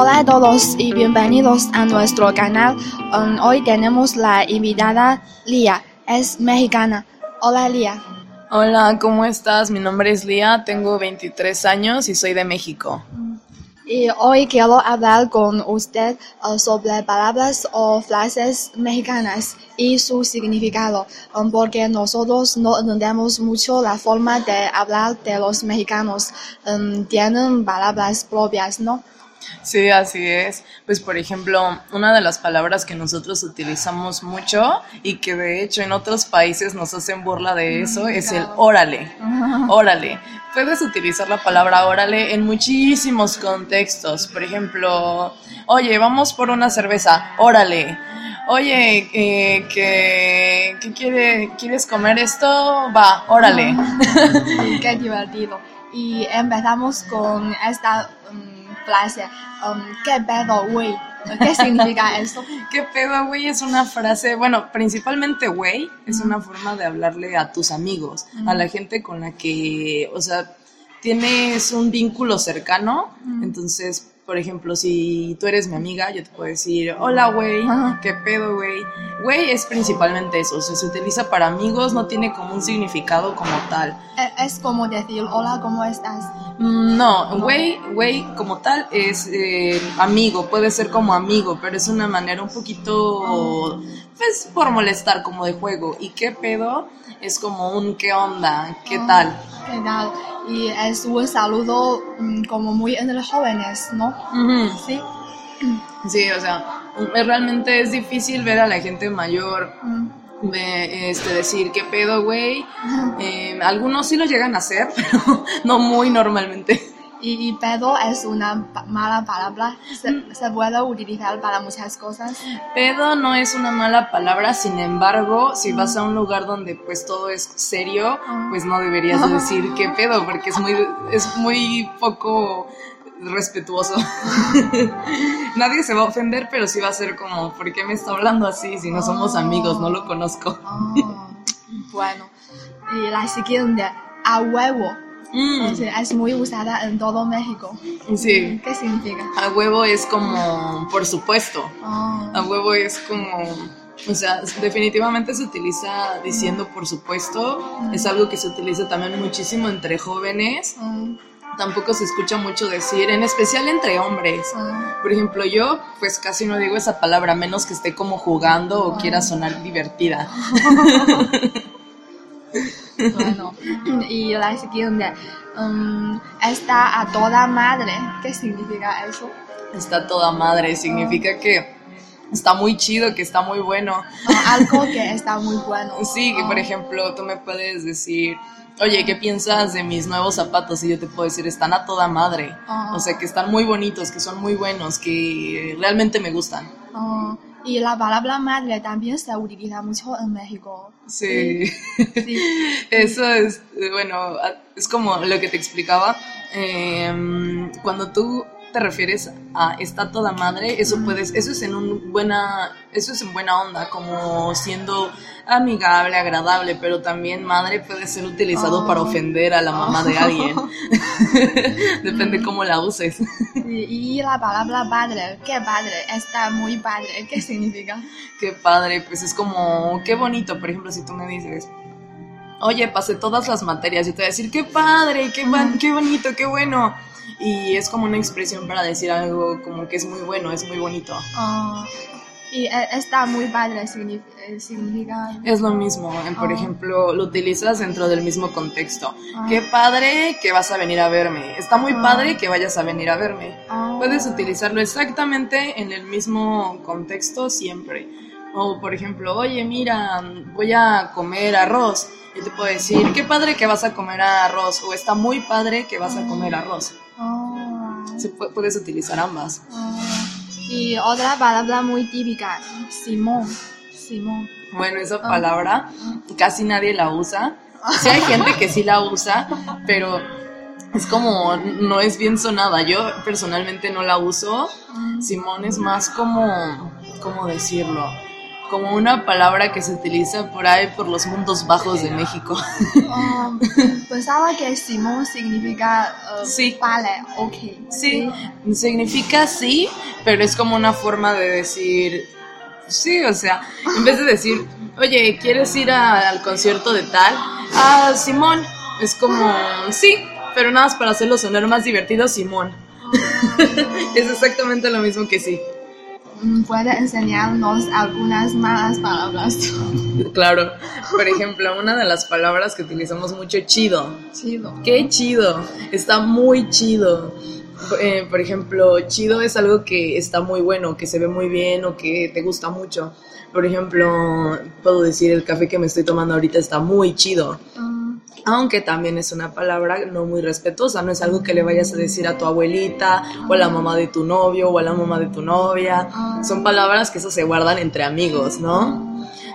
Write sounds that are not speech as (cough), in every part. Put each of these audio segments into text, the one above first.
Hola a todos y bienvenidos a nuestro canal. Um, hoy tenemos la invitada Lía, es mexicana. Hola Lía. Hola, ¿cómo estás? Mi nombre es Lía, tengo 23 años y soy de México. Y hoy quiero hablar con usted uh, sobre palabras o frases mexicanas y su significado, um, porque nosotros no entendemos mucho la forma de hablar de los mexicanos. Um, tienen palabras propias, ¿no? Sí, así es. Pues por ejemplo, una de las palabras que nosotros utilizamos mucho y que de hecho en otros países nos hacen burla de eso es el órale. (laughs) Órale. Puedes utilizar la palabra órale en muchísimos contextos. Por ejemplo, oye, vamos por una cerveza, órale. Oye, eh, que, que quiere, ¿quieres comer esto? Va, órale. (laughs) Qué divertido. Y empezamos con esta um, frase, um, ¿qué pedo, güey? ¿Qué significa (laughs) eso? ¿Qué pedo, güey? Es una frase, bueno, principalmente, güey, es una forma de hablarle a tus amigos, a la gente con la que, o sea, tienes un vínculo cercano, entonces, por ejemplo, si tú eres mi amiga, yo te puedo decir, hola, güey, ¿qué pedo, güey? Güey es principalmente eso, o sea, se utiliza para amigos, no tiene como un significado como tal. E- Es como decir, hola, ¿cómo estás? Mm, No, güey, güey como tal es eh, amigo, puede ser como amigo, pero es una manera un poquito, pues, por molestar, como de juego. ¿Y qué pedo? Es como un qué onda, qué tal. ¿Qué tal? Y es un saludo um, como muy entre jóvenes, ¿no? Ujú. Sí. Sí, o sea, mm, realmente es difícil ver a la gente mayor este, decir qué pedo, güey. Eh, algunos sí lo llegan a hacer, (laughs) pero no muy normalmente. Y, y pedo es una mala palabra, se, se puede utilizar para muchas cosas. Pedo no es una mala palabra, sin embargo, si vas a un lugar donde pues todo es serio, pues no deberías de (laughs) decir qué pedo, porque es muy, es muy poco respetuoso. (laughs) Nadie se va a ofender, pero sí va a ser como, ¿por qué me está hablando así si no somos amigos? No lo conozco. Ah, bueno, y la siguiente, a huevo. Mm, es muy usada en todo México. sí, ¿Qué significa? a huevo es como, por supuesto. Ah, A huevo es como, o sea, definitivamente se utiliza diciendo por supuesto, es algo que se utiliza también muchísimo entre jóvenes, mm, tampoco se escucha mucho decir, en especial entre hombres. mm. Por ejemplo, yo pues casi no digo esa palabra, a menos que esté como jugando o quiera sonar divertida. (laughs) Bueno, y la siguiente, mm, está a toda madre. ¿Qué significa eso? Está toda madre, significa que está muy chido, que está muy bueno. Ah, algo que está muy bueno. Sí, que por ejemplo, tú me puedes decir, oye, ¿qué piensas de mis nuevos zapatos? Y yo te puedo decir, están a toda madre. O sea, que están muy bonitos, que son muy buenos, que realmente me gustan. Y la palabra madre también se utiliza mucho en México. Sí. Sí. (laughs) Eso es, eh, bueno, es como lo que te explicaba. eh, cuando tú te refieres a está toda madre, eso puedes, eso es en un buena, eso es en buena onda, como siendo amigable, agradable, pero también madre puede ser utilizado Oh. para ofender a la mamá de alguien. (laughs) (laughs) Depende cómo la uses. Y, y la palabra padre, ¿qué padre? Está muy padre. ¿Qué significa? Qué padre, pues es como, qué bonito, por ejemplo, si tú me dices, oye, pasé todas las materias, yo te voy a decir, qué padre, qué, qué bonito, qué bueno. Y es como una expresión para decir algo como que es muy bueno, es muy bonito. Ah, y eh, está muy padre eh, significa... Es lo mismo, en, por Ah. ejemplo, lo utilizas dentro del mismo contexto. Ah. Qué padre que vas a venir a verme. Está muy padre que vayas a venir a verme. Puedes utilizarlo exactamente en el mismo contexto siempre. O por ejemplo, oye, mira, voy a comer arroz. Y te puedo decir, qué padre que vas a comer arroz. O está muy padre que vas a comer arroz. ah, Se pu- puedes utilizar ambas. ah. Y otra palabra muy típica, Simón. Simón. Bueno, esa palabra casi nadie la usa. Sí hay gente que sí la usa, pero es como, no es bien sonada. Yo personalmente no la uso. Simón es más como, ¿cómo decirlo? Como una palabra que se utiliza por ahí por los mundos bajos de México. Um, pensaba que Simón significa uh, Sí. vale, ok. Sí, significa sí, pero es como una forma de decir sí, o sea, en vez de decir, oye, ¿quieres ir a- al concierto de tal? Ah, Simón, es como sí, pero nada más para hacerlo sonar más divertido, Simón. (laughs) es exactamente lo mismo que sí. ¿Puede enseñarnos algunas malas palabras? Claro, por ejemplo, una de las palabras que utilizamos mucho, chido. Chido. Qué chido, está muy chido. Eh, por ejemplo, chido es algo que está muy bueno, que se ve muy bien o que te gusta mucho. Por ejemplo, puedo decir el café que me estoy tomando ahorita está muy chido. Mm, Aunque también es una palabra no muy respetuosa, no es algo que le vayas a decir a tu abuelita o a la mamá de tu novio o a la mamá de tu novia. Son palabras que eso se guardan entre amigos, ¿no?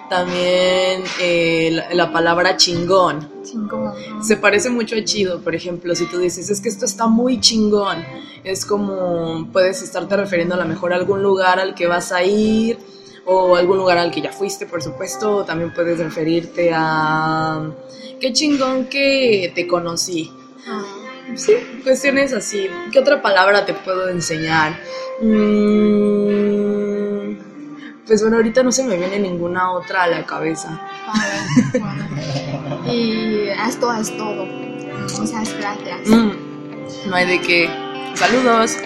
También eh, la- la palabra chingón. chingón. Se parece mucho a chido, por ejemplo, si tú dices, es que esto está muy chingón, es como puedes estarte refiriendo a lo mejor a algún lugar al que vas a ir o algún lugar al que ya fuiste, por supuesto, también puedes referirte a qué chingón que te conocí. Ah, Sí, cuestiones así. ¿Qué otra palabra te puedo enseñar? Mm, pues bueno, ahorita no se me viene ninguna otra a la cabeza. vale, bueno. Y esto es todo. Muchas gracias. Mm, no hay de qué. Saludos.